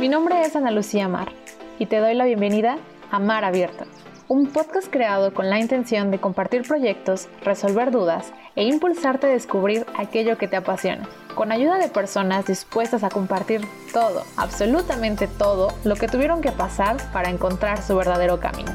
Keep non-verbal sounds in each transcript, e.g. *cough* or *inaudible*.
Mi nombre es Ana Lucía Mar y te doy la bienvenida a Mar Abierto, un podcast creado con la intención de compartir proyectos, resolver dudas e impulsarte a descubrir aquello que te apasiona, con ayuda de personas dispuestas a compartir todo, absolutamente todo, lo que tuvieron que pasar para encontrar su verdadero camino.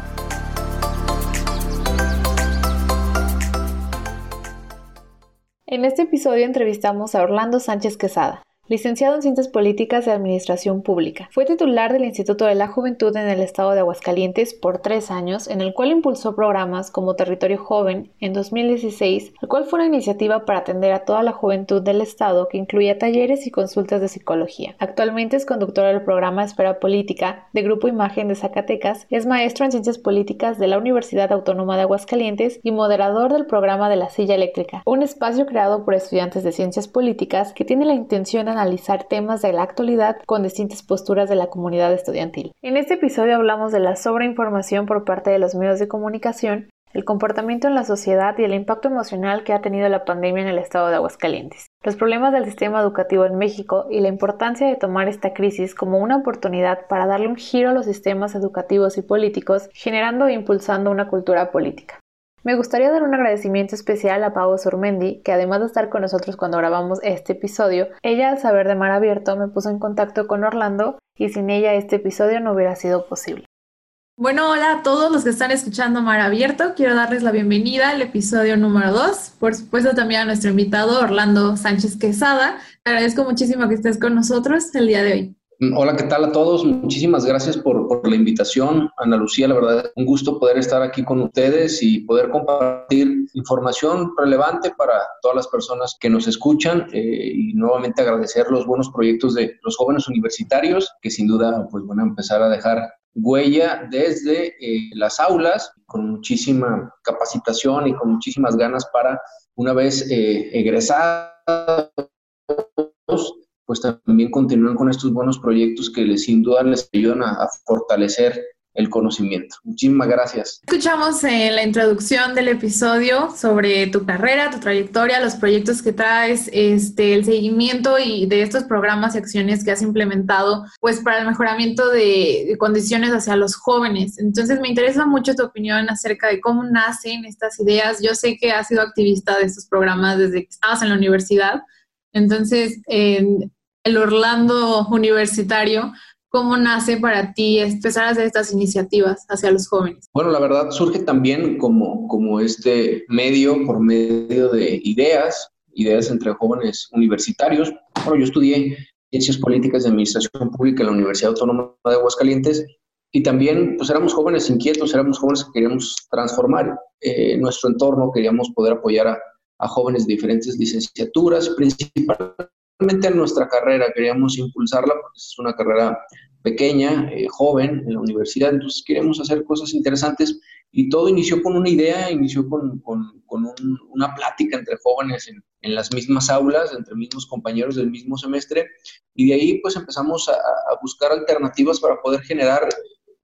En este episodio entrevistamos a Orlando Sánchez Quesada, licenciado en Ciencias Políticas y Administración Pública. Fue titular del Instituto de la Juventud en el estado de Aguascalientes por tres años, en el cual impulsó programas como Territorio Joven en 2016, el cual fue una iniciativa para atender a toda la juventud del estado que incluía talleres y consultas de psicología. Actualmente es conductor del programa Esfera Política de Grupo Imagen de Zacatecas, es maestro en Ciencias Políticas de la Universidad Autónoma de Aguascalientes y moderador del programa de la Silla Eléctrica, un espacio creado por estudiantes de Ciencias Políticas que tiene la intención de analizar temas de la actualidad con distintas posturas de la comunidad estudiantil. En este episodio hablamos de la sobreinformación por parte de los medios de comunicación, el comportamiento en la sociedad y el impacto emocional que ha tenido la pandemia en el estado de Aguascalientes, los problemas del sistema educativo en México y la importancia de tomar esta crisis como una oportunidad para darle un giro a los sistemas educativos y políticos, generando e impulsando una cultura política. Me gustaría dar un agradecimiento especial a Pau Sormendi, que además de estar con nosotros cuando grabamos este episodio, ella al saber de Mar Abierto me puso en contacto con Orlando y sin ella este episodio no hubiera sido posible. Bueno, hola a todos los que están escuchando Mar Abierto. Quiero darles la bienvenida al episodio número 2. Por supuesto también a nuestro invitado Orlando Sánchez Quesada. Te agradezco muchísimo que estés con nosotros el día de hoy. Hola, ¿qué tal a todos? Muchísimas gracias por, la invitación, Ana Lucía. La verdad, un gusto poder estar aquí con ustedes y poder compartir información relevante para todas las personas que nos escuchan eh, y nuevamente agradecer los buenos proyectos de los jóvenes universitarios que sin duda pues van a empezar a dejar huella desde eh, las aulas con muchísima capacitación y con muchísimas ganas para una vez eh, egresados pues también continúen con estos buenos proyectos que les sin duda les ayudan a, fortalecer el conocimiento. Muchísimas gracias. Escuchamos en la introducción del episodio sobre tu carrera, tu trayectoria, los proyectos que traes, este, el seguimiento y de estos programas y acciones que has implementado, pues para el mejoramiento de, condiciones hacia los jóvenes. Entonces me interesa mucho tu opinión acerca de cómo nacen estas ideas. Yo sé que has sido activista de estos programas desde que estabas en la universidad. Entonces, el Orlando universitario, ¿cómo nace para ti empezar a hacer estas iniciativas hacia los jóvenes? Bueno, la verdad surge también como, como este medio, por medio de ideas, ideas entre jóvenes universitarios. Bueno, yo estudié Ciencias Políticas de Administración Pública en la Universidad Autónoma de Aguascalientes y también pues éramos jóvenes inquietos, éramos jóvenes que queríamos transformar eh, nuestro entorno, queríamos poder apoyar a, a jóvenes de diferentes licenciaturas, principalmente en nuestra carrera queríamos impulsarla porque es una carrera pequeña, eh, joven en la universidad, entonces queremos hacer cosas interesantes y todo inició con una idea, inició con, con, con una plática entre jóvenes en, en, las mismas aulas, entre mismos compañeros del mismo semestre y de ahí pues empezamos a, a buscar alternativas para poder generar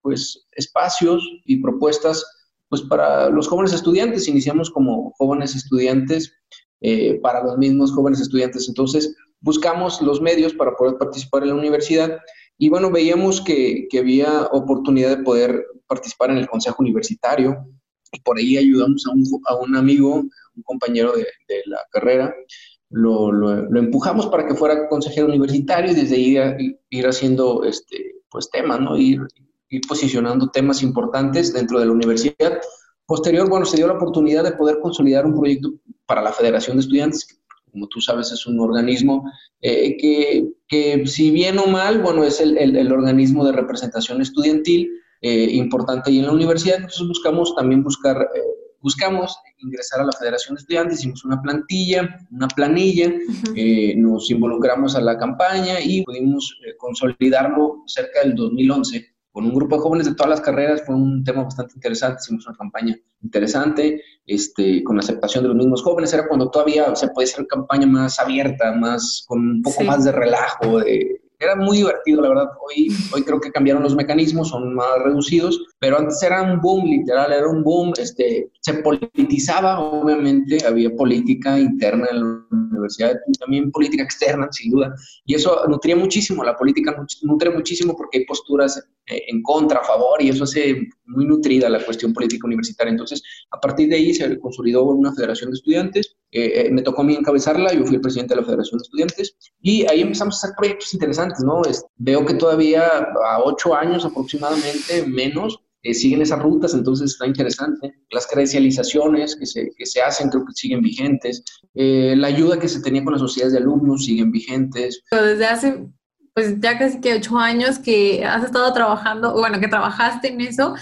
pues espacios y propuestas pues para los jóvenes estudiantes, iniciamos como jóvenes estudiantes eh, para los mismos jóvenes estudiantes. Entonces, buscamos los medios para poder participar en la universidad y bueno, veíamos que, que había oportunidad de poder participar en el consejo universitario y por ahí ayudamos a un, a un amigo, un compañero de, de la carrera, lo, lo, empujamos para que fuera consejero universitario y desde ahí ir, haciendo este, pues temas, ¿no? Ir, ir posicionando temas importantes dentro de la universidad. Posterior, bueno, se dio la oportunidad de poder consolidar un proyecto para la Federación de Estudiantes, como tú sabes, es un organismo eh, que, que, si bien o mal, bueno, es el, el, organismo de representación estudiantil eh, importante ahí en la universidad. Entonces buscamos también buscar, eh, buscamos ingresar a la Federación de Estudiantes, hicimos una plantilla, una planilla, nos involucramos a la campaña y pudimos consolidarlo cerca del 2011 con un grupo de jóvenes de todas las carreras, fue un tema bastante interesante, hicimos una campaña interesante, este, con la aceptación de los mismos jóvenes, era cuando todavía se podía hacer campaña más abierta, más, con un poco más de relajo, de, era muy divertido, la verdad. Hoy, hoy creo que cambiaron los mecanismos, son más reducidos, pero antes era un boom, literal, era un boom. Este, se politizaba, obviamente, había política interna en la universidad, también política externa, sin duda, y eso nutría muchísimo, la política nutre muchísimo porque hay posturas en contra, a favor, y eso hace muy nutrida la cuestión política universitaria. Entonces, a partir de ahí se consolidó una federación de estudiantes, eh, eh, me tocó a mí encabezarla, yo fui el presidente de la Federación de Estudiantes, y ahí empezamos a hacer proyectos interesantes, ¿no? veo que todavía a ocho años aproximadamente, menos, eh, siguen esas rutas, entonces está interesante. Las credencializaciones que se, que se hacen creo que siguen vigentes. la ayuda que se tenía con las sociedades de alumnos siguen vigentes. Desde hace, pues ya casi que ocho años que has estado trabajando, bueno, que trabajaste en eso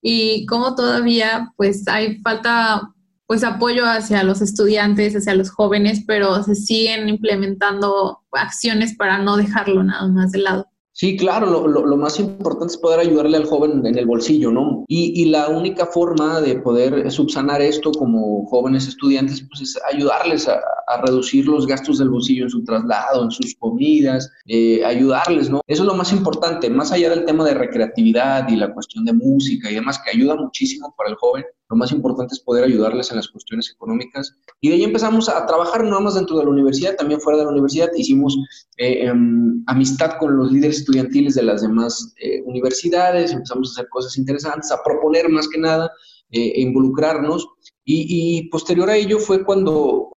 y cómo todavía pues hay falta pues apoyo hacia los estudiantes, hacia los jóvenes, pero se siguen implementando acciones para no dejarlo nada más de lado. Sí, claro, lo, lo, más importante es poder ayudarle al joven en el bolsillo, ¿no? Y, y, la única forma de poder subsanar esto como jóvenes estudiantes, pues es ayudarles a, a reducir los gastos del bolsillo en su traslado, en sus comidas, eh, ayudarles, ¿no? Eso es lo más importante, más allá del tema de recreatividad y la cuestión de música y demás, que ayuda muchísimo para el joven, lo más importante es poder ayudarles en las cuestiones económicas. Y de ahí empezamos a trabajar no más dentro de la universidad, también fuera de la universidad. Hicimos eh, em, amistad con los líderes estudiantiles de las demás eh, universidades, empezamos a hacer cosas interesantes, a proponer más que nada, eh, e involucrarnos. Y, posterior a ello fue cuando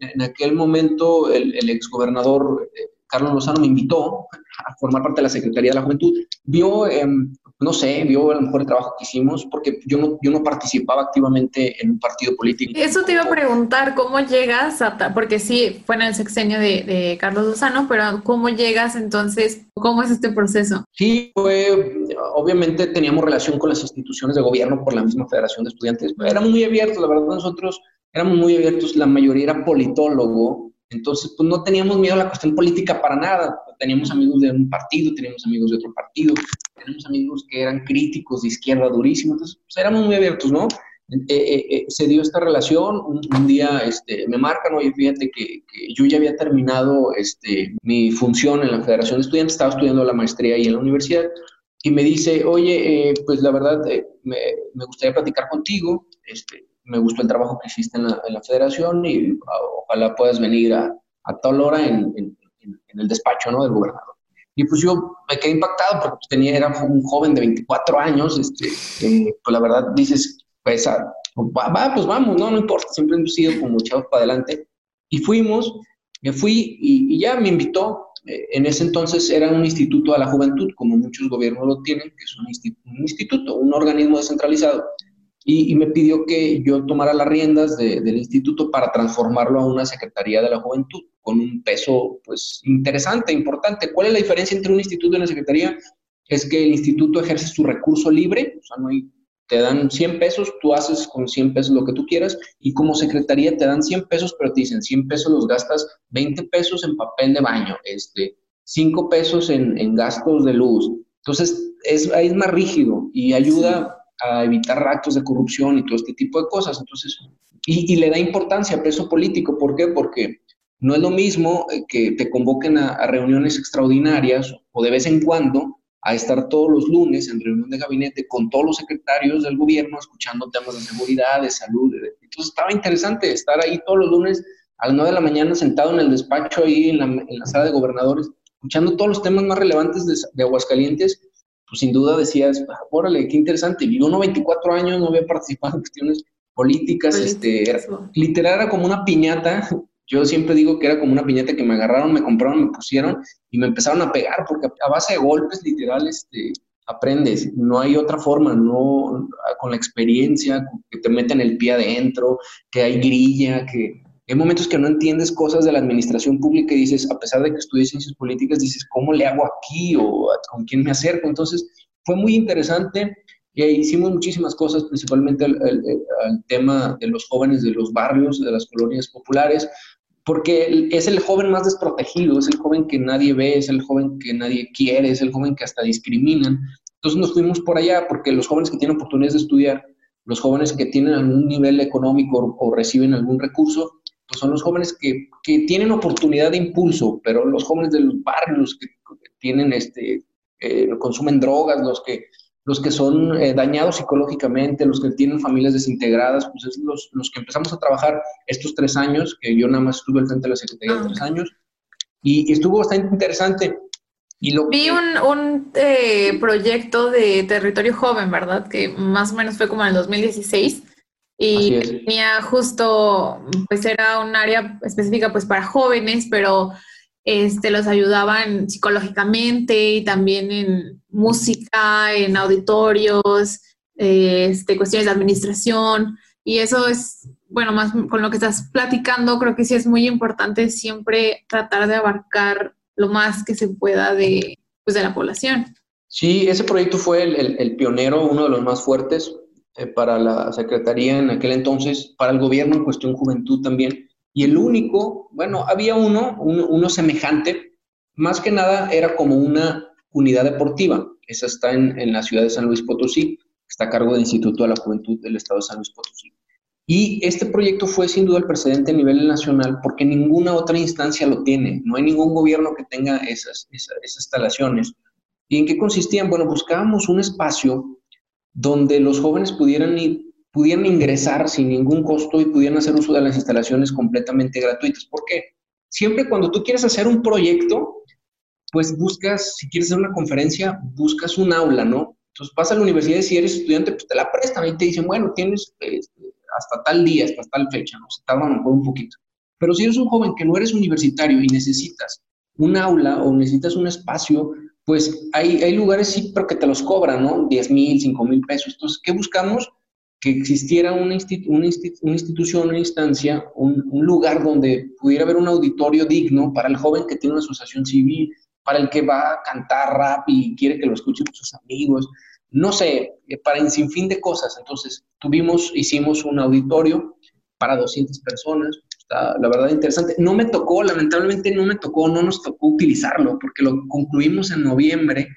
en, aquel momento el, el exgobernador Carlos Lozano me invitó a formar parte de la Secretaría de la Juventud. Vio em, no sé, vio a lo mejor el trabajo que hicimos, porque yo no, yo no participaba activamente en un partido político. Eso te iba a preguntar, ¿cómo llegas a, porque sí, fue en el sexenio de, Carlos Lozano, pero ¿cómo llegas entonces? ¿Cómo es este proceso? Sí, fue, obviamente teníamos relación con las instituciones de gobierno por la misma Federación de Estudiantes, éramos muy abiertos, la verdad nosotros éramos muy abiertos, la mayoría era politólogo, entonces, pues no teníamos miedo a la cuestión política para nada. Teníamos amigos de un partido, teníamos amigos de otro partido, teníamos amigos que eran críticos de izquierda durísimo, entonces pues, éramos muy abiertos, ¿no? Eh, eh, eh, se dio esta relación, un, día este, me marcan, oye, fíjate que, yo ya había terminado este, mi función en la Federación de Estudiantes, estaba estudiando la maestría ahí en la universidad, y me dice, oye, pues la verdad me, gustaría platicar contigo, este, me gustó el trabajo que hiciste en la, federación y ah, ojalá puedas venir a, a tal hora en, en, el despacho ¿no? del gobernador. Y pues yo me quedé impactado porque pues, tenía, era un joven de 24 años, este, pues la verdad dices, pues ah, va, pues vamos, no, no importa, siempre hemos sido como chavos para adelante. Y fuimos, me fui y, y, ya me invitó. Eh, en ese entonces era un instituto a la juventud, como muchos gobiernos lo tienen, que es un instituto, un organismo descentralizado y, me pidió que yo tomara las riendas del instituto para transformarlo a una Secretaría de la Juventud con un peso pues interesante, importante. ¿Cuál es la diferencia entre un instituto y una secretaría? Es que el instituto ejerce su recurso libre, o sea, no hay, te dan 100 pesos, tú haces con 100 pesos lo que tú quieras, y como secretaría te dan 100 pesos, pero te dicen 100 pesos los gastas, 20 pesos en papel de baño, este, 5 pesos en, en gastos de luz. Entonces, es, es más rígido y ayuda a evitar actos de corrupción y todo este tipo de cosas. Entonces, y, le da importancia a peso político. ¿Por qué? Porque no es lo mismo eh, que te convoquen a, reuniones extraordinarias o de vez en cuando a estar todos los lunes en reunión de gabinete con todos los secretarios del gobierno escuchando temas de seguridad, de salud. Entonces estaba interesante estar ahí todos los lunes a las 9 de la mañana sentado en el despacho ahí en la, en la sala de gobernadores, escuchando todos los temas más relevantes de Aguascalientes pues sin duda decías, ah, órale, qué interesante. Y uno 24 años no había participado en cuestiones políticas, este, literal era como una piñata. Yo siempre digo que era como una piñata que me agarraron, me compraron, me pusieron y me empezaron a pegar, porque a base de golpes, literal, este, aprendes. No hay otra forma, no con la experiencia, que te meten el pie adentro, que hay grilla, que hay momentos que no entiendes cosas de la administración pública y dices, a pesar de que estudies ciencias políticas, dices, ¿cómo le hago aquí o con quién me acerco? Entonces, fue muy interesante. y hicimos muchísimas cosas, principalmente al, tema de los jóvenes de los barrios, de las colonias populares, porque es el joven más desprotegido, es el joven que nadie ve, es el joven que nadie quiere, es el joven que hasta discriminan. Entonces nos fuimos por allá porque los jóvenes que tienen oportunidades de estudiar, los jóvenes que tienen algún nivel económico o reciben algún recurso, pues son los jóvenes que, que, tienen oportunidad de impulso, pero los jóvenes de los barrios, que, tienen, este, eh, consumen drogas, los que, los que son eh, dañados psicológicamente, los que tienen familias desintegradas, pues es los, los que empezamos a trabajar estos tres años, que yo nada más estuve al frente de la Secretaría de ah, tres años, y, estuvo bastante interesante. Y lo Vi un, un eh, proyecto de territorio joven, ¿verdad? Que más o menos fue como en el 2016 y tenía justo, pues era un área específica pues para jóvenes, pero este, los ayudaban psicológicamente y también en música, en auditorios, este, cuestiones de administración. Y eso es, bueno, más con lo que estás platicando, creo que sí es muy importante siempre tratar de abarcar lo más que se pueda de, pues, de la población. Sí, ese proyecto fue el, el pionero, uno de los más fuertes. Eh, para la Secretaría en aquel entonces, para el gobierno en cuestión juventud también. Y el único, bueno, había uno, uno, semejante, más que nada era como una unidad deportiva. Esa está en, en, la ciudad de San Luis Potosí, está a cargo del Instituto de la Juventud del Estado de San Luis Potosí. Y este proyecto fue sin duda el precedente a nivel nacional porque ninguna otra instancia lo tiene. No hay ningún gobierno que tenga esas, esas, esas instalaciones. ¿Y en qué consistían? Bueno, buscábamos un espacio donde los jóvenes pudieran, pudieran ingresar sin ningún costo y pudieran hacer uso de las instalaciones completamente gratuitas. ¿Por qué? Siempre cuando tú quieres hacer un proyecto, pues buscas, si quieres hacer una conferencia, buscas un aula, ¿no? Entonces vas a la universidad y si eres estudiante, pues te la prestan y te dicen, bueno, tienes este, hasta tal día, hasta tal fecha, ¿no? Se tardan un poquito. Pero si eres un joven que no eres universitario y necesitas un aula o necesitas un espacio pues hay, hay lugares sí, pero que te los cobran, ¿no? 10 mil, 5 mil pesos. Entonces, ¿qué buscamos? Que existiera una, una, institución, una instancia, un, lugar donde pudiera haber un auditorio digno para el joven que tiene una asociación civil, para el que va a cantar rap y quiere que lo escuchen sus amigos, no sé, eh, para un sinfín de cosas. Entonces, tuvimos, hicimos un auditorio para 200 personas, la verdad interesante. No me tocó, lamentablemente no me tocó, no nos tocó utilizarlo, porque lo concluimos en noviembre,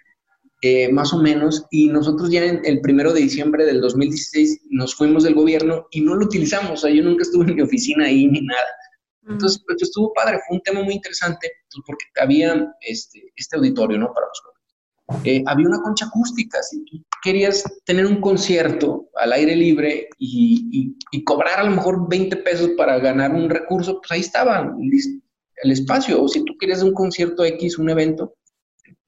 eh, más o menos, y nosotros ya en el primero de diciembre del 2016 nos fuimos del gobierno y no lo utilizamos, o sea, yo nunca estuve en mi oficina ahí ni nada. Mm. Entonces, pues estuvo padre, fue un tema muy interesante, pues, porque había este, este auditorio, ¿no? Para los eh, había una concha acústica. Si tú querías tener un concierto al aire libre y, cobrar a lo mejor 20 pesos para ganar un recurso, pues ahí estaba el espacio. O si tú querías un concierto X, un evento,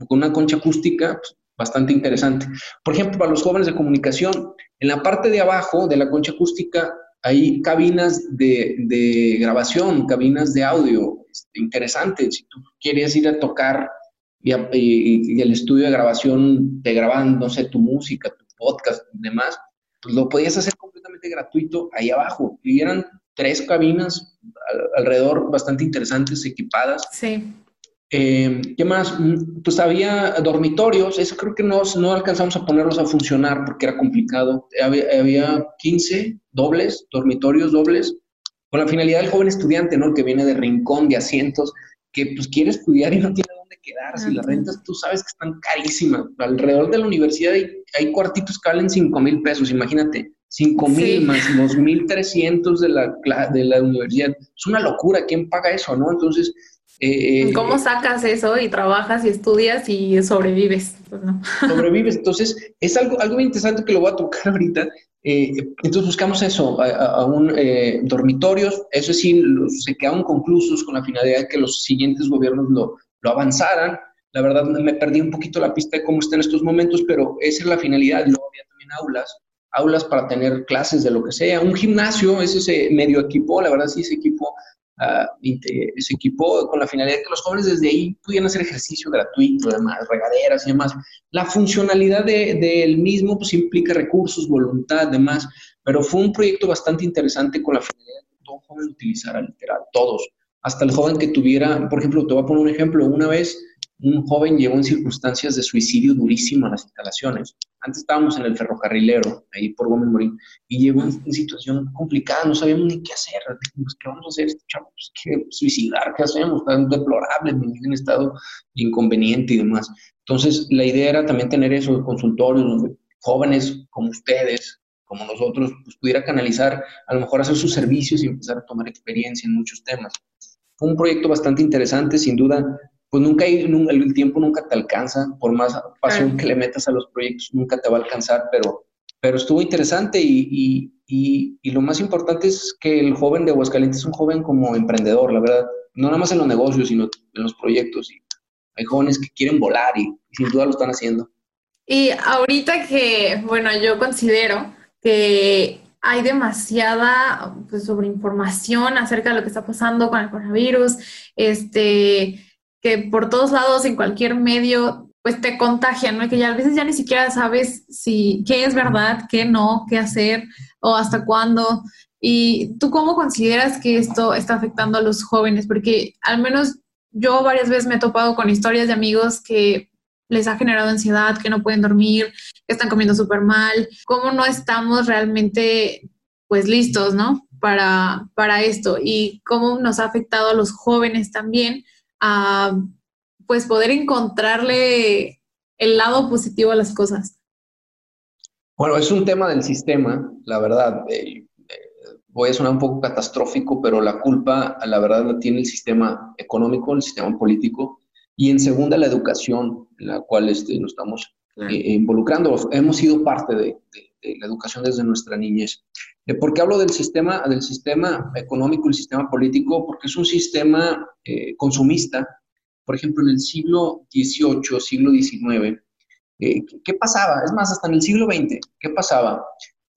con una concha acústica, pues, bastante interesante. Por ejemplo, para los jóvenes de comunicación, en la parte de abajo de la concha acústica hay cabinas de, grabación, cabinas de audio este, interesantes. Si tú quieres ir a tocar y, el estudio de grabación te graban, no sé, tu música, tu podcast y demás, pues lo podías hacer completamente gratuito ahí abajo. Y eran tres cabinas alrededor bastante interesantes, equipadas. Sí. Eh, ¿Qué más? Pues había dormitorios, eso creo que no, no alcanzamos a ponerlos a funcionar porque era complicado. Había, había 15 dobles, dormitorios dobles, con la finalidad del joven estudiante, ¿no? El que viene de rincón, de asientos, que pues quiere estudiar y no tiene quedar. Si las rentas tú sabes que están carísimas. Alrededor de la universidad hay, cuartitos que valen 5 mil pesos, imagínate. 5 mil más los 1.300 de la, de la universidad. Es una locura. ¿Quién paga eso, no? Entonces... Eh, eh, ¿Cómo sacas eso y trabajas y estudias y sobrevives? Pues *laughs* sobrevives. Entonces, es algo, algo interesante que lo voy a tocar *laughs* ahorita. Eh, entonces buscamos eso, a, un dormitorios, eso sí, se quedaron conclusos con la finalidad de que los siguientes gobiernos lo, lo avanzaran. La verdad me perdí un poquito la pista de cómo está en estos momentos, pero esa es la finalidad. Luego había también aulas, aulas para tener clases de lo que sea. Un gimnasio, ese se medio equipo, la verdad sí se equipó, uh, se equipó con la finalidad de que los jóvenes desde ahí pudieran hacer ejercicio gratuito, además, regaderas y demás. La funcionalidad del de, mismo pues implica recursos, voluntad, demás, pero fue un proyecto bastante interesante con la finalidad de que todo joven utilizara literal, todos hasta el joven que tuviera, por ejemplo, te voy a poner un ejemplo, una vez un joven llegó en circunstancias de suicidio durísimo a las instalaciones. Antes estábamos en el ferrocarrilero, ahí por Gómez Morín, y llegó en, situación complicada, no sabíamos ni qué hacer. ¿qué vamos a hacer? Este pues, ¿qué suicidar? ¿Qué hacemos? Tan deplorable, en estado inconveniente y demás. Entonces, la idea era también tener esos consultorios donde jóvenes como ustedes, como nosotros, pues pudiera canalizar, a lo mejor hacer sus servicios y empezar a tomar experiencia en muchos temas. Fue un proyecto bastante interesante, sin duda, pues nunca hay, el tiempo nunca te alcanza, por más pasión que le metas a los proyectos, nunca te va a alcanzar, pero, pero estuvo interesante y, y, y, lo más importante es que el joven de Aguascalientes es un joven como emprendedor, la verdad, no nada más en los negocios, sino en los proyectos. Y hay jóvenes que quieren volar y, sin duda lo están haciendo. Y ahorita que, bueno, yo considero que hay demasiada pues, sobreinformación acerca de lo que está pasando con el coronavirus, este, que por todos lados, en cualquier medio, pues te contagian, ¿no? Que ya a veces ya ni siquiera sabes si qué es verdad, qué no, qué hacer o hasta cuándo. ¿Y tú cómo consideras que esto está afectando a los jóvenes? Porque al menos yo varias veces me he topado con historias de amigos que les ha generado ansiedad, que no pueden dormir, que están comiendo súper mal, cómo no estamos realmente pues listos, ¿no? Para, para esto y cómo nos ha afectado a los jóvenes también a pues poder encontrarle el lado positivo a las cosas. Bueno, es un tema del sistema, la verdad. Eh, voy a sonar un poco catastrófico, pero la culpa, la verdad, la tiene el sistema económico, el sistema político, y en segunda, la educación, en la cual este, nos estamos eh, involucrando. Hemos sido parte de, la educación desde nuestra niñez. Eh, ¿Por qué hablo del sistema, del sistema económico y el sistema político? Porque es un sistema eh, consumista. Por ejemplo, en el siglo XVIII, siglo XIX, ¿qué pasaba? Es más, hasta en el siglo XX, ¿qué pasaba?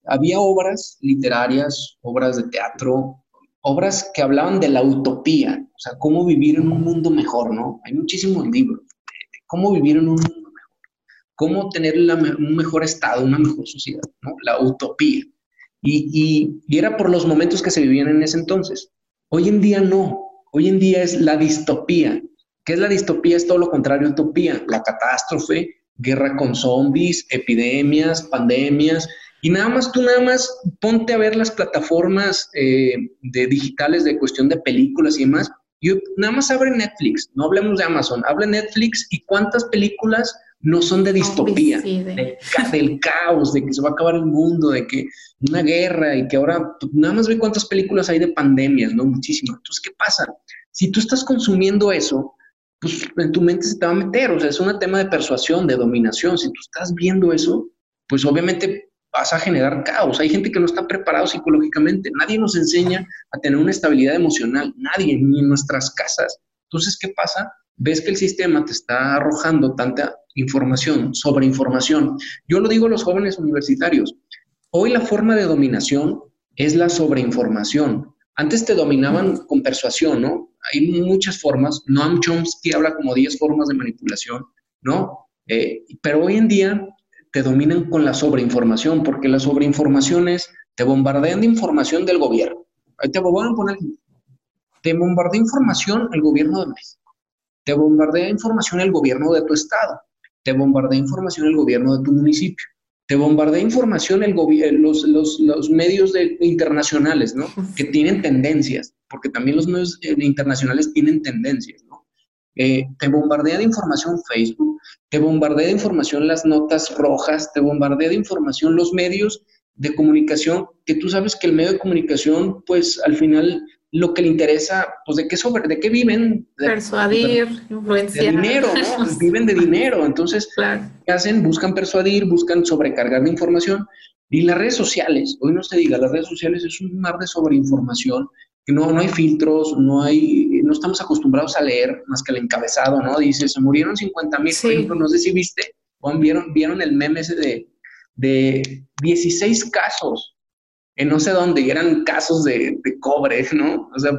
había obras literarias, obras de teatro, obras que hablaban de la utopía, o sea, cómo vivir en un mundo mejor, ¿no? Hay muchísimos libros de cómo vivir en un mundo mejor, cómo tener un mejor estado, una mejor sociedad, ¿no? La utopía. Y, y era por los momentos que se vivían en ese entonces. Hoy en día no, hoy en día es la distopía. ¿Qué es la distopía? Es todo lo contrario a utopía, la catástrofe, guerra con zombies, epidemias, pandemias, y nada más, tú nada más ponte a ver las plataformas eh, de digitales de cuestión de películas y demás. Yo nada más abre Netflix, no hablemos de Amazon, hable Netflix y cuántas películas no son de distopía, del caos, de que se va a acabar el mundo, de que una guerra y que ahora nada más ve cuántas películas hay de pandemias, ¿no? Muchísimas. Entonces, ¿qué pasa? Si tú estás consumiendo eso, pues en tu mente se te va a meter, o sea, es un tema de persuasión, de dominación. Si tú estás viendo eso, pues obviamente vas a generar caos. Hay gente que no está preparado psicológicamente. Nadie nos enseña a tener una estabilidad emocional. Nadie, ni en nuestras casas. Entonces, ¿qué pasa? Ves que el sistema te está arrojando tanta información, sobre información. Yo lo digo a los jóvenes universitarios. Hoy la forma de dominación es la sobreinformación. Antes te dominaban con persuasión, ¿no? Hay muchas formas. Noam Chomsky habla como 10 formas de manipulación, ¿no? Eh, pero hoy en día te dominan con la sobreinformación, porque la sobreinformación es, te bombardean de información del gobierno. Ahí te voy a poner, te bombardea información el gobierno de México, te bombardea información el gobierno de tu estado, te bombardea información el gobierno de tu municipio, te bombardea información el los, los, los, medios internacionales, ¿no? Que tienen tendencias, porque también los medios eh, internacionales tienen tendencias. Eh, te bombardea de información Facebook, te bombardea de información las notas rojas, te bombardea de información los medios de comunicación, que tú sabes que el medio de comunicación, pues al final lo que le interesa, pues de qué sobre, de qué viven. persuadir, influenciar. De dinero, ¿no? *laughs* viven de dinero. Entonces, ¿qué hacen? Buscan persuadir, buscan sobrecargar de información. Y las redes sociales, hoy no se diga, las redes sociales es un mar de sobreinformación no, no hay filtros, no hay, no estamos acostumbrados a leer más que el encabezado, ¿no? Dice, se murieron 50 mil, por ejemplo, no sé si viste, o vieron, vieron el meme ese de, de 16 casos en no sé dónde, y eran casos de, de cobre, ¿no? O sea,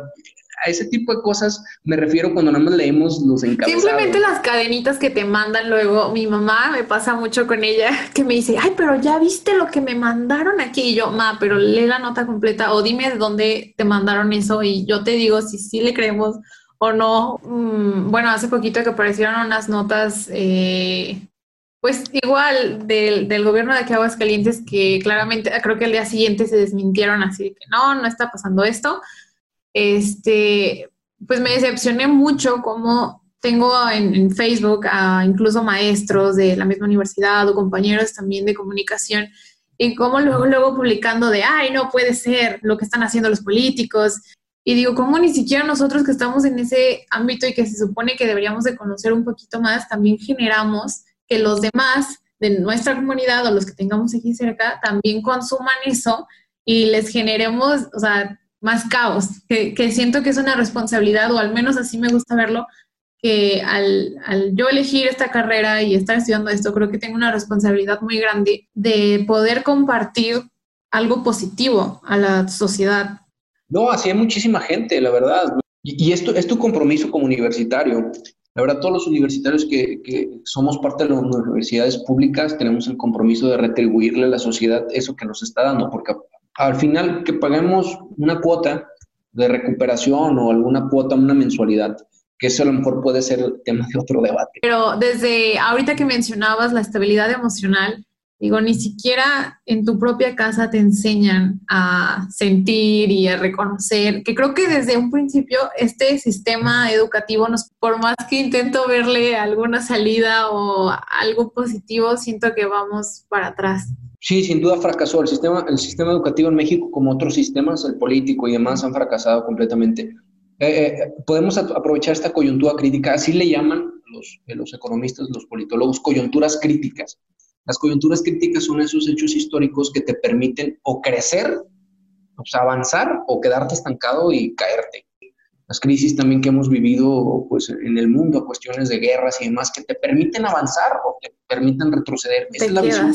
a ese tipo de cosas me refiero cuando nada más leemos los encabezados. Simplemente las cadenitas que te mandan luego. Mi mamá me pasa mucho con ella *laughs* que me dice, ay, pero ya viste lo que me mandaron aquí. Y yo, ma, pero lee la nota completa o dime de dónde te mandaron eso y yo te digo si sí le creemos o no. Mm, bueno, hace poquito que aparecieron unas notas, eh, pues igual del, del gobierno de aquí Aguascalientes que claramente creo que el día siguiente se desmintieron así que no, no está pasando esto este, pues me decepcioné mucho como tengo en, Facebook a incluso maestros de la misma universidad o compañeros también de comunicación y como luego, luego publicando de, ay, no puede ser lo que están haciendo los políticos. Y digo, ¿cómo ni siquiera nosotros que estamos en ese ámbito y que se supone que deberíamos de conocer un poquito más, también generamos que los demás de nuestra comunidad o los que tengamos aquí cerca también consuman eso y les generemos, o sea, más caos, que, que siento que es una responsabilidad, o al menos así me gusta verlo, que al, al, yo elegir esta carrera y estar estudiando esto, creo que tengo una responsabilidad muy grande de poder compartir algo positivo a la sociedad. No, así hay muchísima gente, la verdad. Y, y esto es tu compromiso como universitario. La verdad, todos los universitarios que, que, somos parte de las universidades públicas tenemos el compromiso de retribuirle a la sociedad eso que nos está dando, porque al final que paguemos una cuota de recuperación o alguna cuota, una mensualidad, que eso a lo mejor puede ser tema de otro debate. Pero desde ahorita que mencionabas la estabilidad emocional, digo, ni siquiera en tu propia casa te enseñan a sentir y a reconocer, que creo que desde un principio este sistema educativo, nos, por más que intento verle alguna salida o algo positivo, siento que vamos para atrás. Sí, sin duda fracasó. El sistema, el sistema educativo en México, como otros sistemas, el político y demás, han fracasado completamente. Eh, eh, podemos aprovechar esta coyuntura crítica, así le llaman los, eh, los economistas, los politólogos, coyunturas críticas. Las coyunturas críticas son esos hechos históricos que te permiten o crecer, o sea, avanzar o quedarte estancado y caerte. Las crisis también que hemos vivido pues, en el mundo, cuestiones de guerras y demás, que te permiten avanzar o te permiten retroceder. Esa es la visión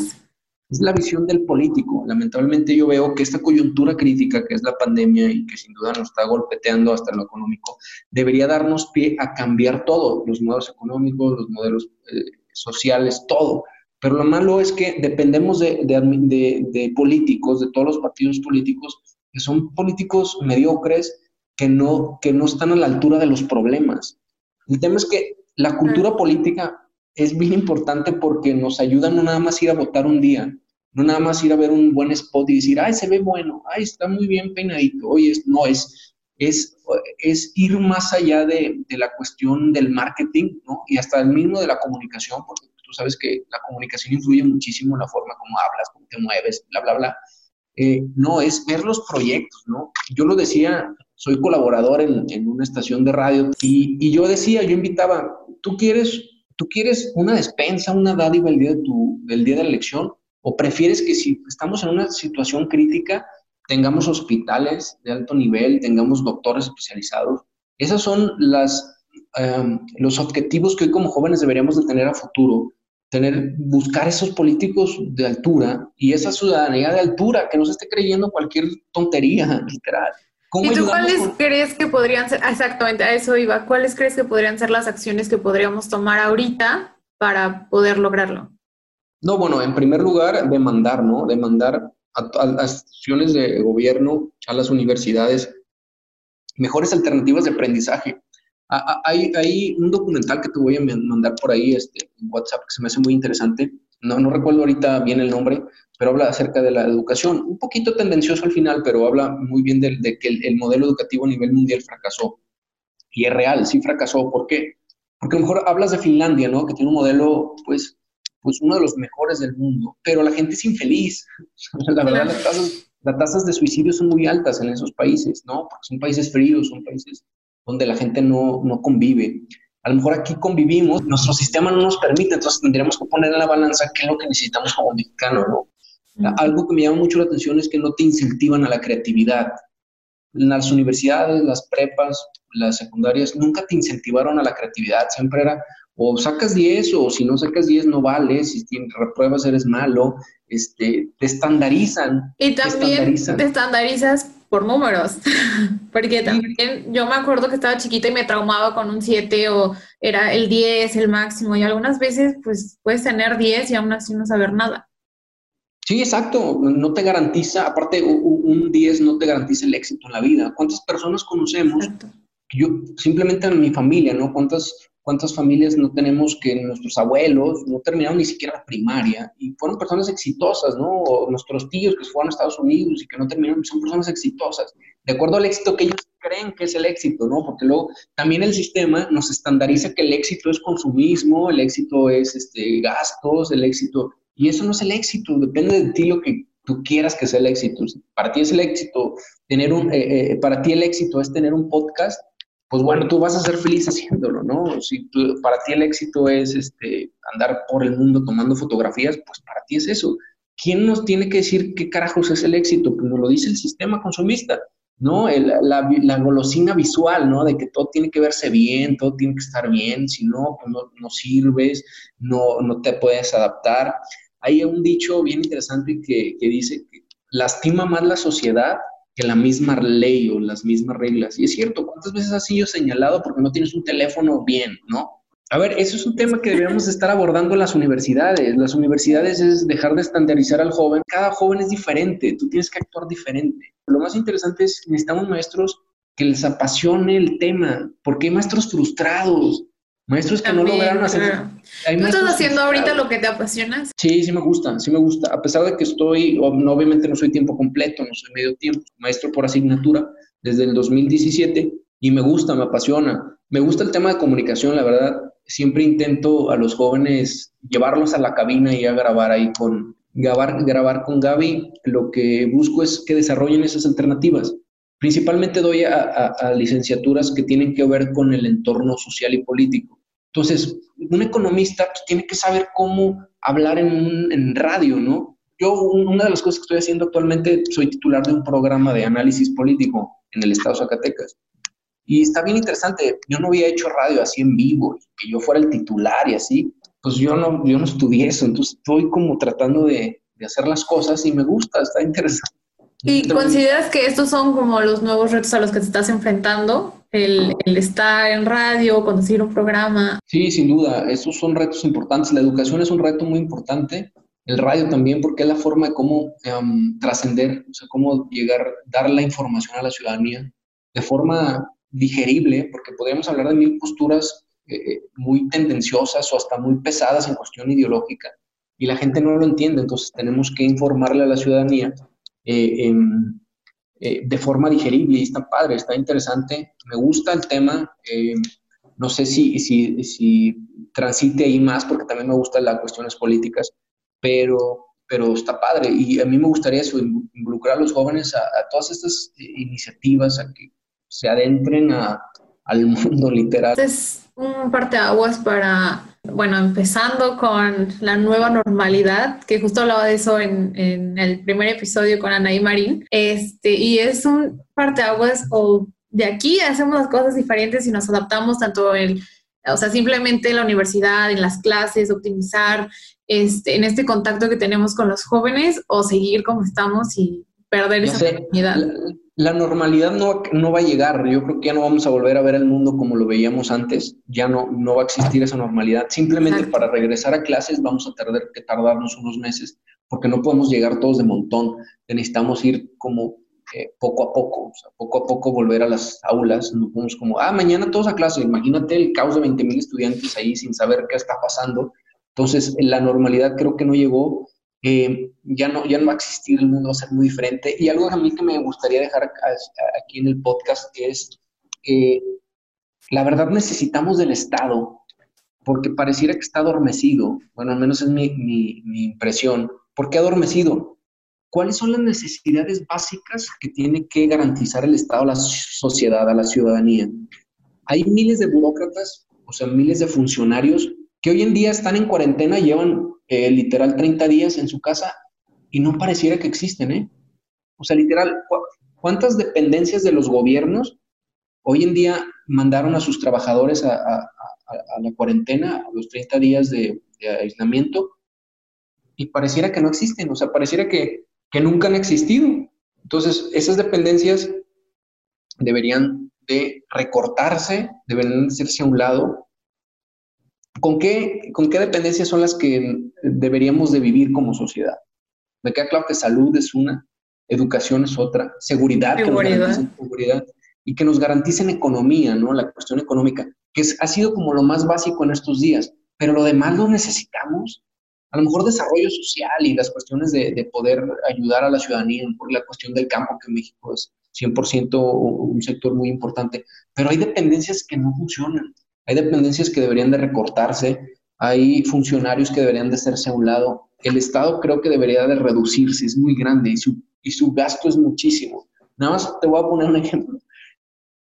es la visión del político. Lamentablemente yo veo que esta coyuntura crítica que es la pandemia y que sin duda nos está golpeteando hasta lo económico, debería darnos pie a cambiar todo, los modelos económicos, los modelos eh, sociales, todo. Pero lo malo es que dependemos de, de, de, políticos, de todos los partidos políticos, que son políticos mediocres que no, que no están a la altura de los problemas. El tema es que la cultura política es bien importante porque nos ayuda no nada más ir a votar un día, no nada más ir a ver un buen spot y decir, ay, se ve bueno, ay, está muy bien peinadito. Oye, no, es, es, es ir más allá de, de, la cuestión del marketing, ¿no? Y hasta el mismo de la comunicación, porque tú sabes que la comunicación influye muchísimo en la forma como hablas, cómo te mueves, bla, bla, bla. Eh, no, es ver los proyectos, ¿no? Yo lo decía, soy colaborador en, en una estación de radio y, y yo decía, yo invitaba, tú quieres ¿Tú quieres una despensa, una dádiva el día de tu, del día de la elección? ¿O prefieres que si estamos en una situación crítica, tengamos hospitales de alto nivel, tengamos doctores especializados? Esos son las, um, los objetivos que hoy como jóvenes deberíamos de tener a futuro. Tener, buscar esos políticos de altura y esa ciudadanía de altura, que no se esté creyendo cualquier tontería, *laughs* literal. ¿Y tú cuáles crees que podrían ser, exactamente, a eso iba, cuáles crees que podrían ser las acciones que podríamos tomar ahorita para poder lograrlo? No, bueno, en primer lugar, demandar, ¿no? Demandar a, a, a acciones de gobierno, a las universidades, mejores alternativas de aprendizaje. Hay, hay, un documental que te voy a mandar por ahí este, en WhatsApp que se me hace muy interesante. No, no recuerdo ahorita bien el nombre, pero habla acerca de la educación. Un poquito tendencioso al final, pero habla muy bien de, de que el, el, modelo educativo a nivel mundial fracasó. Y es real, sí fracasó. ¿Por qué? Porque a lo mejor hablas de Finlandia, ¿no? Que tiene un modelo, pues, pues uno de los mejores del mundo, pero la gente es infeliz. *laughs* la verdad, las tasas, las tasas de suicidio son muy altas en esos países, ¿no? Porque son países fríos, son países donde la gente no, no convive. A lo mejor aquí convivimos, nuestro sistema no nos permite, entonces tendríamos que poner en la balanza qué es lo que necesitamos como mexicano, ¿no? Algo que me llama mucho la atención es que no te incentivan a la creatividad. Las universidades, las prepas, las secundarias nunca te incentivaron a la creatividad. Siempre era o sacas 10 o si no sacas 10 no vales, si repruebas eres malo, este, te estandarizan. Y también te, estandarizan. te estandarizas por números, *laughs* porque también yo me acuerdo que estaba chiquita y me traumaba con un 7 o era el 10, el máximo, y algunas veces pues puedes tener 10 y aún así no saber nada. Sí, exacto. No te garantiza, aparte, un 10 no te garantiza el éxito en la vida. ¿Cuántas personas conocemos? Exacto. Yo, simplemente en mi familia, ¿no? ¿Cuántas, ¿Cuántas familias no tenemos que nuestros abuelos no terminaron ni siquiera la primaria y fueron personas exitosas, ¿no? O nuestros tíos que fueron a Estados Unidos y que no terminaron, son personas exitosas, de acuerdo al éxito que ellos creen que es el éxito, ¿no? Porque luego también el sistema nos estandariza que el éxito es consumismo, el éxito es este, gastos, el éxito y eso no es el éxito, depende de ti lo que tú quieras que sea el éxito. Para ti es el éxito tener un, eh, eh, para ti el éxito es tener un podcast, pues bueno, tú vas a ser feliz haciéndolo, ¿no? Si para ti el éxito es este, andar por el mundo tomando fotografías, pues para ti es eso. ¿Quién nos tiene que decir qué carajos es el éxito? Pues nos lo dice el sistema consumista, ¿no? la, la, golosina visual, ¿no? De que todo tiene que verse bien, todo tiene que estar bien, si no, pues no, no sirves, no, no te puedes adaptar. Hay un dicho bien interesante que, que dice que lastima más la sociedad que la misma ley o las mismas reglas. Y es cierto, ¿cuántas veces has sido señalado porque no tienes un teléfono bien, no? A ver, eso es un tema que debemos estar abordando en las universidades. Las universidades es dejar de estandarizar al joven. Cada joven es diferente, tú tienes que actuar diferente. Lo más interesante es necesitamos maestros que les apasione el tema, porque hay maestros frustrados, Maestros que no lograron hacer. ¿Tú estás haciendo ahorita lo que te apasiona? Sí, sí me gusta, sí me gusta. A pesar de que estoy, obviamente no soy tiempo completo, no soy medio tiempo, maestro por asignatura desde el 2017 y me gusta, me apasiona. Me gusta el tema de comunicación, la verdad. Siempre intento a los jóvenes llevarlos a la cabina y a grabar ahí con, grabar, grabar con Gaby. Lo que busco es que desarrollen esas alternativas Principalmente doy a, licenciaturas que tienen que ver con el entorno social y político. Entonces, un economista pues, tiene que saber cómo hablar en, radio, ¿no? Yo, una de las cosas que estoy haciendo actualmente, soy titular de un programa de análisis político en el estado de Zacatecas. Y está bien interesante. Yo no había hecho radio así en vivo, que yo fuera el titular y así. Pues yo no, yo no estudié eso. Entonces estoy como tratando de, de hacer las cosas y me gusta, está interesante. ¿Y consideras que estos son como los nuevos retos a los que te estás enfrentando? El, estar en radio, conducir un programa. Sí, sin duda, esos son retos importantes. La educación es un reto muy importante. El radio también, porque es la forma de cómo em, trascender, o sea, cómo llegar, dar la información a la ciudadanía de forma digerible, porque podríamos hablar de mil posturas eh, eh, muy tendenciosas o hasta muy pesadas en cuestión ideológica, y la gente no lo entiende, entonces tenemos que informarle a la ciudadanía eh, eh, de forma digerible y está padre, está interesante. Me gusta el tema. Eh, no sé si, si, si transite ahí más porque también me gustan las cuestiones políticas, pero, pero está padre. Y a mí me gustaría eso, involucrar a los jóvenes a, todas estas iniciativas, a que se adentren al *laughs* mundo literal. Es un parteaguas para bueno, empezando con la nueva normalidad, que justo hablaba de eso en, el primer episodio con Anaí Marín, este, y es un parteaguas o de aquí hacemos las cosas diferentes y nos adaptamos tanto en, o sea, simplemente en la universidad, en las clases, optimizar este, en este contacto que tenemos con los jóvenes o seguir como estamos y perder esa oportunidad. la normalidad no, no, va a llegar. Yo creo que ya no vamos a volver a ver el mundo como lo veíamos antes. Ya no, no va a existir esa normalidad. Simplemente para regresar a clases vamos a tener que tardarnos unos meses porque no podemos llegar todos de montón. Necesitamos ir como eh, poco a poco, o sea, poco a poco volver a las aulas. No podemos como, ah, mañana todos a clase. Imagínate el caos de 20 mil estudiantes ahí sin saber qué está pasando. Entonces, la normalidad creo que no llegó eh, ya, no, ya no va a existir, el mundo va a ser muy diferente. Y algo a mí que me gustaría dejar aquí en el podcast es, que la verdad necesitamos del Estado, porque pareciera que está adormecido, bueno, al menos es mi, mi, impresión. ¿Por qué adormecido? ¿Cuáles son las necesidades básicas que tiene que garantizar el Estado a la sociedad, a la ciudadanía? Hay miles de burócratas, o sea, miles de funcionarios que hoy en día están en cuarentena, llevan eh, literal 30 días en su casa y no pareciera que existen, ¿eh? O sea, literal, ¿cuántas dependencias de los gobiernos hoy en día mandaron a sus trabajadores a, la cuarentena, a los 30 días de, aislamiento? Y pareciera que no existen, o sea, pareciera que, que nunca han existido. Entonces, esas dependencias deberían de recortarse, deberían de hacerse a un lado ¿Con qué, ¿Con qué dependencias son las que deberíamos de vivir como sociedad? Me queda claro que salud es una, educación es otra, seguridad, seguridad. y que nos garanticen economía, ¿no? La cuestión económica, que ha sido como lo más básico en estos días, pero lo demás lo necesitamos. A lo mejor desarrollo social y las cuestiones de, poder ayudar a la ciudadanía, por la cuestión del campo, que en México es 100% un sector muy importante, pero hay dependencias que no funcionan. Hay dependencias que deberían de recortarse, hay funcionarios que deberían de hacerse a un lado. el Estado creo que debería de reducirse, es muy grande y su, y su gasto es muchísimo. Nada más te voy a poner un ejemplo.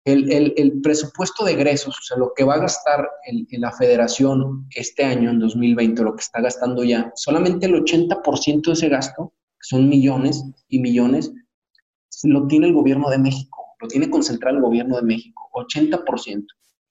El, el, el presupuesto de egresos, o sea, lo que va a gastar en, la federación este año, en 2020, lo que está gastando ya, solamente el 80% de ese gasto, que son millones y millones, lo tiene el gobierno de México, lo tiene concentrado el gobierno de México, 80%.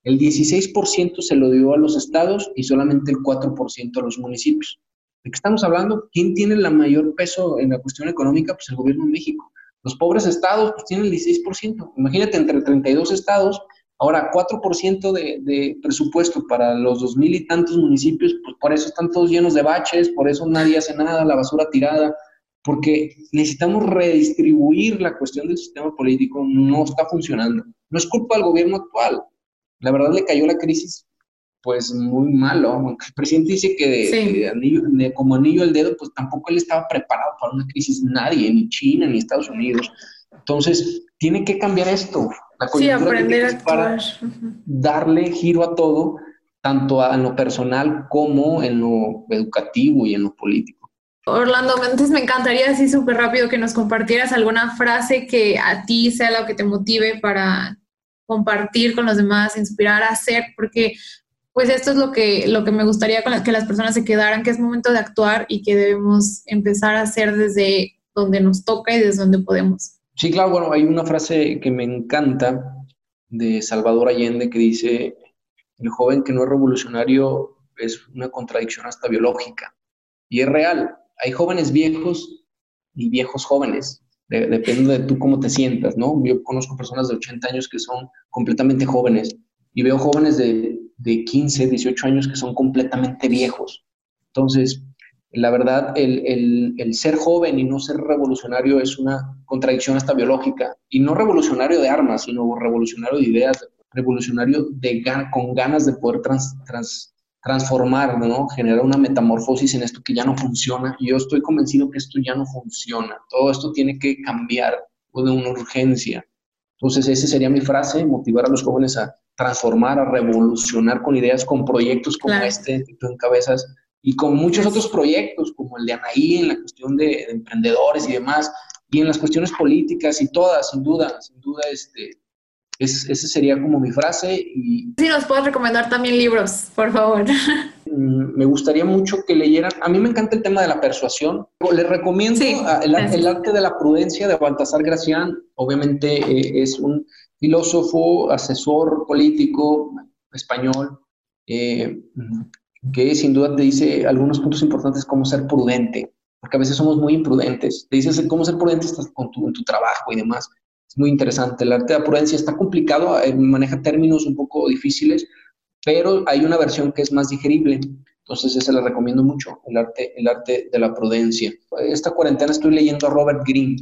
El 16% se lo dio a los estados y solamente el 4% a los municipios. ¿De qué estamos hablando? ¿Quién tiene el mayor peso en la cuestión económica? Pues el gobierno de México. Los pobres estados pues, tienen el 16%. Imagínate, entre 32 estados, ahora 4% de, de presupuesto para los dos mil y tantos municipios, pues por eso están todos llenos de baches, por eso nadie hace nada, la basura tirada, porque necesitamos redistribuir la cuestión del sistema político, no está funcionando. No es culpa del gobierno actual, la verdad le cayó la crisis pues muy malo. el presidente dice que de, como anillo al dedo, pues tampoco él estaba preparado para una crisis, nadie, ni China, ni Estados Unidos. Entonces, tiene que cambiar esto. La sí, aprender a para darle giro a todo, tanto en lo personal como en lo educativo y en lo político. Orlando, antes me encantaría así súper rápido que nos compartieras alguna frase que a ti sea lo que te motive para compartir con los demás, inspirar a hacer, porque pues esto es lo que, lo que me gustaría que las personas se quedaran, que es momento de actuar y que debemos empezar a hacer desde donde nos toca y desde donde podemos. Sí, claro, bueno, hay una frase que me encanta de Salvador Allende que dice, el joven que no es revolucionario es una contradicción hasta biológica. Y es real, hay jóvenes viejos y viejos jóvenes depende de tú cómo te sientas, ¿no? Yo conozco personas de 80 años que son completamente jóvenes y veo jóvenes de, de 15, 18 años que son completamente viejos. Entonces, la verdad, el, el, el, ser joven y no ser revolucionario es una contradicción hasta biológica. Y no revolucionario de armas, sino revolucionario de ideas, revolucionario de, con ganas de poder trans, trans, transformar, ¿no? Generar una metamorfosis en esto que ya no funciona. Y yo estoy convencido que esto ya no funciona. Todo esto tiene que cambiar de una urgencia. Entonces, esa sería mi frase, motivar a los jóvenes a transformar, a revolucionar con ideas, con proyectos como este que tú encabezas y con muchos otros proyectos como el de Anaí en la cuestión de, de, emprendedores y demás, y en las cuestiones políticas y todas, sin duda, sin duda, este, es, esa sería como mi frase. Y, sí, nos puedes recomendar también libros, por favor. Mm, me gustaría mucho que leyeran. A mí me encanta el tema de la persuasión. Les recomiendo el, arte de la prudencia de Baltasar Gracián. Obviamente eh, es un filósofo, asesor político español, eh, que sin duda te dice algunos puntos importantes como ser prudente, porque a veces somos muy imprudentes. Te dice cómo ser prudente con tu, en tu trabajo y demás muy interesante. El arte de la prudencia está complicado, eh, maneja términos un poco difíciles, pero hay una versión que es más digerible. Entonces, esa la recomiendo mucho, el arte, el arte de la prudencia. Esta cuarentena estoy leyendo a Robert Greene.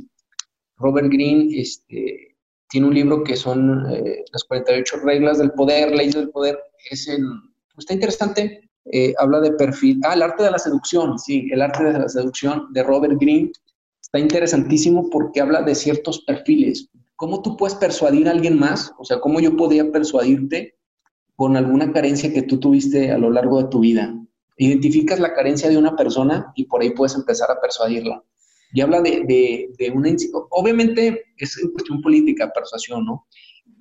Robert Greene este, tiene un libro que son eh, las 48 reglas del poder, leyes del poder. Es el, está interesante. Eh, habla de perfil. Ah, el arte de la seducción, sí, el arte de la seducción de Robert Greene. Está interesantísimo porque habla de ciertos perfiles. ¿Cómo tú puedes persuadir a alguien más? O sea, ¿cómo yo podría persuadirte con alguna carencia que tú tuviste a lo largo de tu vida? Identificas la carencia de una persona y por ahí puedes empezar a persuadirla. Y habla de, de, una... Obviamente es cuestión política, persuasión, ¿no?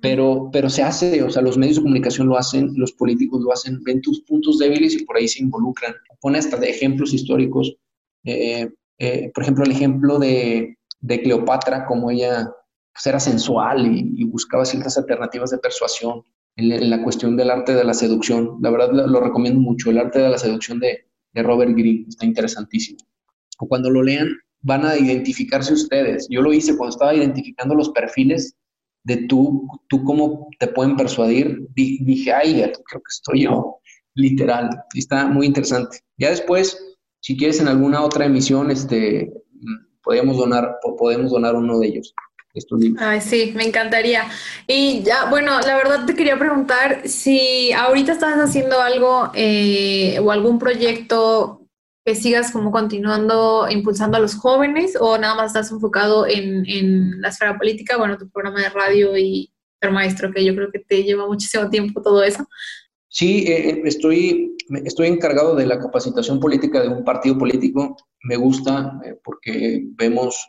Pero, pero se hace, o sea, los medios de comunicación lo hacen, los políticos lo hacen, ven tus puntos débiles y por ahí se involucran. Pone hasta de ejemplos históricos. Eh, eh, por ejemplo, el ejemplo de, de Cleopatra, como ella pues era sensual y, buscaba ciertas alternativas de persuasión en, la cuestión del arte de la seducción. La verdad lo, recomiendo mucho, el arte de la seducción de, Robert Greene, está interesantísimo. O cuando lo lean van a identificarse ustedes. Yo lo hice cuando estaba identificando los perfiles de tú, tú cómo te pueden persuadir. Dije, ay, creo que estoy yo, literal. Y está muy interesante. Ya después, si quieres en alguna otra emisión, este, mm, podemos donar, podemos donar uno de ellos. Ay, sí, me encantaría. Y ya, bueno, la verdad te quería preguntar si ahorita estás haciendo algo eh, o algún proyecto que sigas como continuando impulsando a los jóvenes o nada más estás enfocado en, en la esfera política, bueno, tu programa de radio y ser maestro, que yo creo que te lleva muchísimo tiempo todo eso. Sí, eh, eh, estoy, estoy encargado de la capacitación política de un partido político. Me gusta eh, porque vemos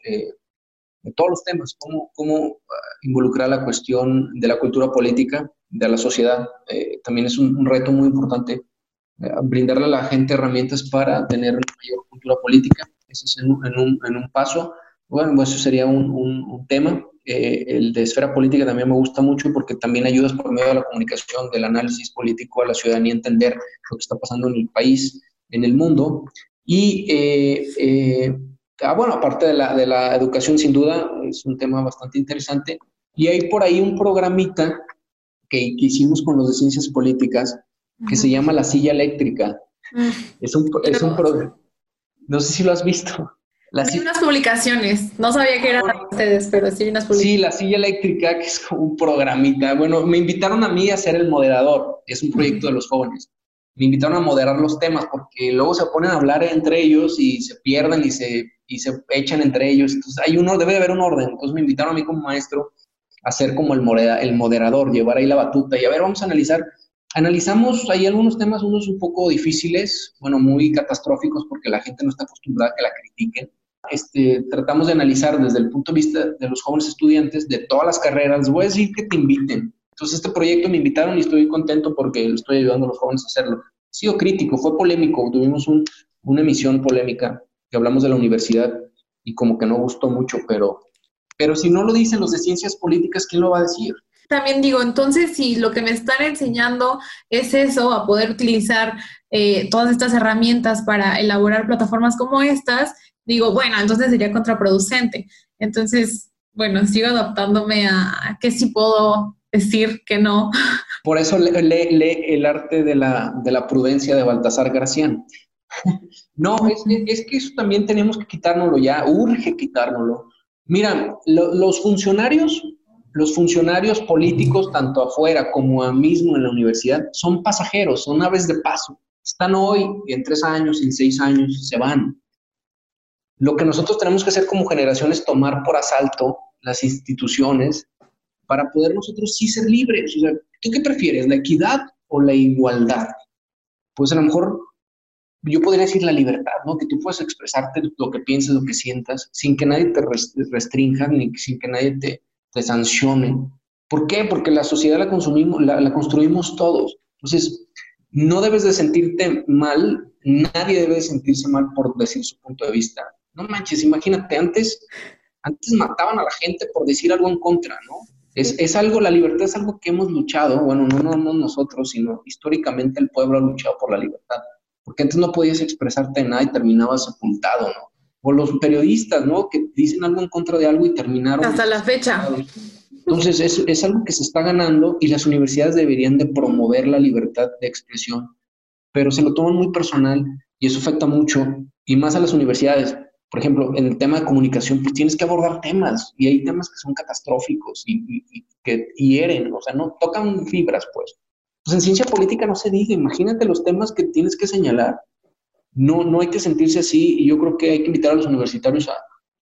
todos los temas, cómo, cómo ah, involucrar la cuestión de la cultura política de la sociedad. también es un, reto muy importante brindarle a la gente herramientas para tener una mayor cultura política. Ese es en un, en un, paso. Bueno, pues eso sería un, un tema. Eh, el de esfera política también me gusta mucho porque también ayudas por medio de la comunicación, del análisis político a la ciudadanía a entender lo que está pasando en el país, en el mundo. Y eh, eh, bueno, aparte de la, de la educación, sin duda, es un tema bastante interesante. Y hay por ahí un programita que, hicimos con los de ciencias políticas que se llama La Silla Eléctrica. Mm. Es un, es un programa. No sé si lo has visto. Las unas publicaciones, no sabía que eran ustedes, pero sí unas publicaciones. Sí, la silla eléctrica, que es como un programita. Bueno, me invitaron a mí a ser el moderador, es un proyecto de los jóvenes. Me invitaron a moderar los temas porque luego se ponen a hablar entre ellos y se pierden y se, y se echan entre ellos. Entonces, hay uno, debe de haber un orden. Entonces, me invitaron a mí como maestro a ser como el, el moderador, llevar ahí la batuta y a ver, vamos a analizar Analizamos ahí algunos temas, unos un poco difíciles, bueno, muy catastróficos porque la gente no está acostumbrada a que la critiquen. Este, tratamos de analizar desde el punto de vista de los jóvenes estudiantes de todas las carreras. Les voy a decir que te inviten. Entonces, este proyecto me invitaron y estoy contento porque estoy ayudando a los jóvenes a hacerlo. Ha sido crítico, fue polémico. Tuvimos una emisión polémica que hablamos de la universidad y como que no gustó mucho, pero, pero si no lo dicen los de ciencias políticas, ¿quién lo va a decir? También digo, entonces si lo que me están enseñando es eso, a poder utilizar eh, todas estas herramientas para elaborar plataformas como estas, digo, bueno, entonces sería contraproducente. Entonces, bueno, sigo adaptándome a, qué sí puedo decir que no. Por eso lee, el arte de la, de la, prudencia de Baltasar Gracián. *laughs* No, es, es, que eso también tenemos que quitárnoslo ya, urge quitárnoslo. Mira, los funcionarios, los funcionarios políticos, tanto afuera como mismo en la universidad, son pasajeros, son aves de paso. Están hoy, en tres años, en seis años, se van. Lo que nosotros tenemos que hacer como generación es tomar por asalto las instituciones para poder nosotros sí ser libres. O sea, ¿tú qué prefieres, la equidad o la igualdad? Pues a lo mejor yo podría decir la libertad, ¿no? Que tú puedas expresarte lo que piensas, lo que sientas, sin que nadie te restrinja, ni sin que nadie te, te sancione. ¿Por qué? Porque la sociedad la consumimos, la, la construimos todos. Entonces, no debes de sentirte mal, nadie debe de sentirse mal por decir su punto de vista. No manches, imagínate, antes, antes mataban a la gente por decir algo en contra, ¿no? Es, es algo, la libertad es algo que hemos luchado, bueno, no, no, no nosotros, sino históricamente el pueblo ha luchado por la libertad, porque antes no podías expresarte en nada y terminabas sepultado, ¿no? O los periodistas, ¿no? Que dicen algo en contra de algo y terminaron... Hasta la fecha. Entonces, es, es algo que se está ganando y las universidades deberían de promover la libertad de expresión, pero se lo toman muy personal y eso afecta mucho, y más a las universidades por ejemplo, en el tema de comunicación, pues tienes que abordar temas y hay temas que son catastróficos y, que hieren, o sea, no tocan fibras, pues. Pues en ciencia política no se dice, imagínate los temas que tienes que señalar. No, no hay que sentirse así y yo creo que hay que invitar a los universitarios a,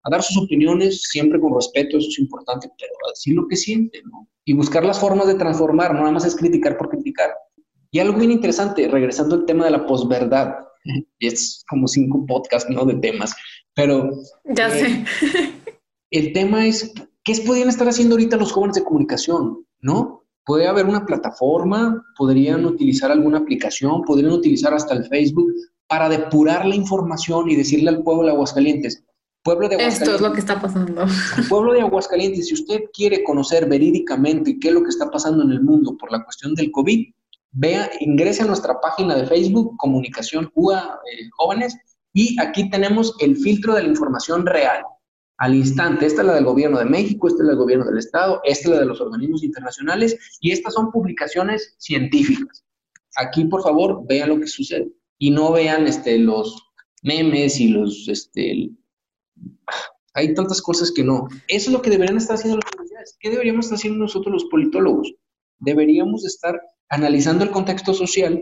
a dar sus opiniones siempre con respeto, eso es importante, pero a decir lo que sienten, ¿no? Y buscar las formas de transformar, no nada más es criticar por criticar. Y algo bien interesante, regresando al tema de la posverdad, es como cinco podcasts, ¿no? De temas. Pero... Ya sé. Eh, el tema es, ¿qué podrían estar haciendo ahorita los jóvenes de comunicación? ¿No? Puede haber una plataforma, podrían utilizar alguna aplicación, podrían utilizar hasta el Facebook para depurar la información y decirle al pueblo de Aguascalientes, pueblo de Aguascalientes. Esto es lo que está pasando. *laughs* pueblo de Aguascalientes, si usted quiere conocer verídicamente qué es lo que está pasando en el mundo por la cuestión del COVID, vea, ingrese a nuestra página de Facebook, Comunicación UA eh, Jóvenes, y aquí tenemos el filtro de la información real, al instante. Esta es la del gobierno de México, esta es la del gobierno del Estado, esta es la de los organismos internacionales, y estas son publicaciones científicas. Aquí, por favor, vean lo que sucede. Y no vean este, los memes y los... Este, hay tantas cosas que no. Eso es lo que deberían estar haciendo las universidades. ¿Qué deberíamos estar haciendo nosotros los politólogos? Deberíamos estar analizando el contexto social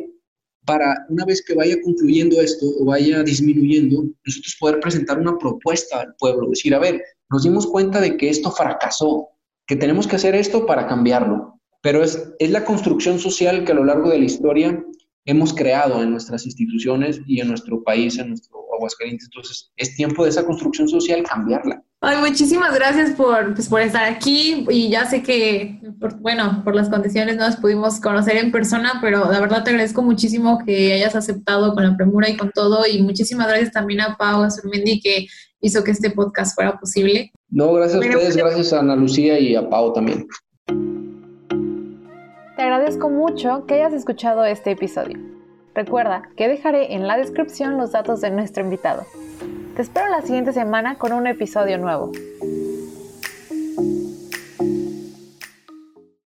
para una vez que vaya concluyendo esto o vaya disminuyendo, nosotros poder presentar una propuesta al pueblo, decir, a ver, nos dimos cuenta de que esto fracasó, que tenemos que hacer esto para cambiarlo. pero es, es la construcción social que a lo largo de la historia hemos creado en nuestras instituciones y en nuestro país, en nuestro Aguascalientes. Entonces, es tiempo de esa construcción social cambiarla. Ay, muchísimas gracias por, pues, por estar aquí y ya sé que, bueno, por las condiciones no nos pudimos conocer en persona, pero la verdad te agradezco muchísimo que hayas aceptado con la premura y con todo y muchísimas gracias también a Pau Azurmendi que hizo que este podcast fuera posible. No, gracias a ustedes, gracias a Ana Lucía y a Pau también. Te agradezco mucho que hayas escuchado este episodio. Recuerda que dejaré en la descripción los datos de nuestro invitado. Te espero la siguiente semana con un episodio nuevo.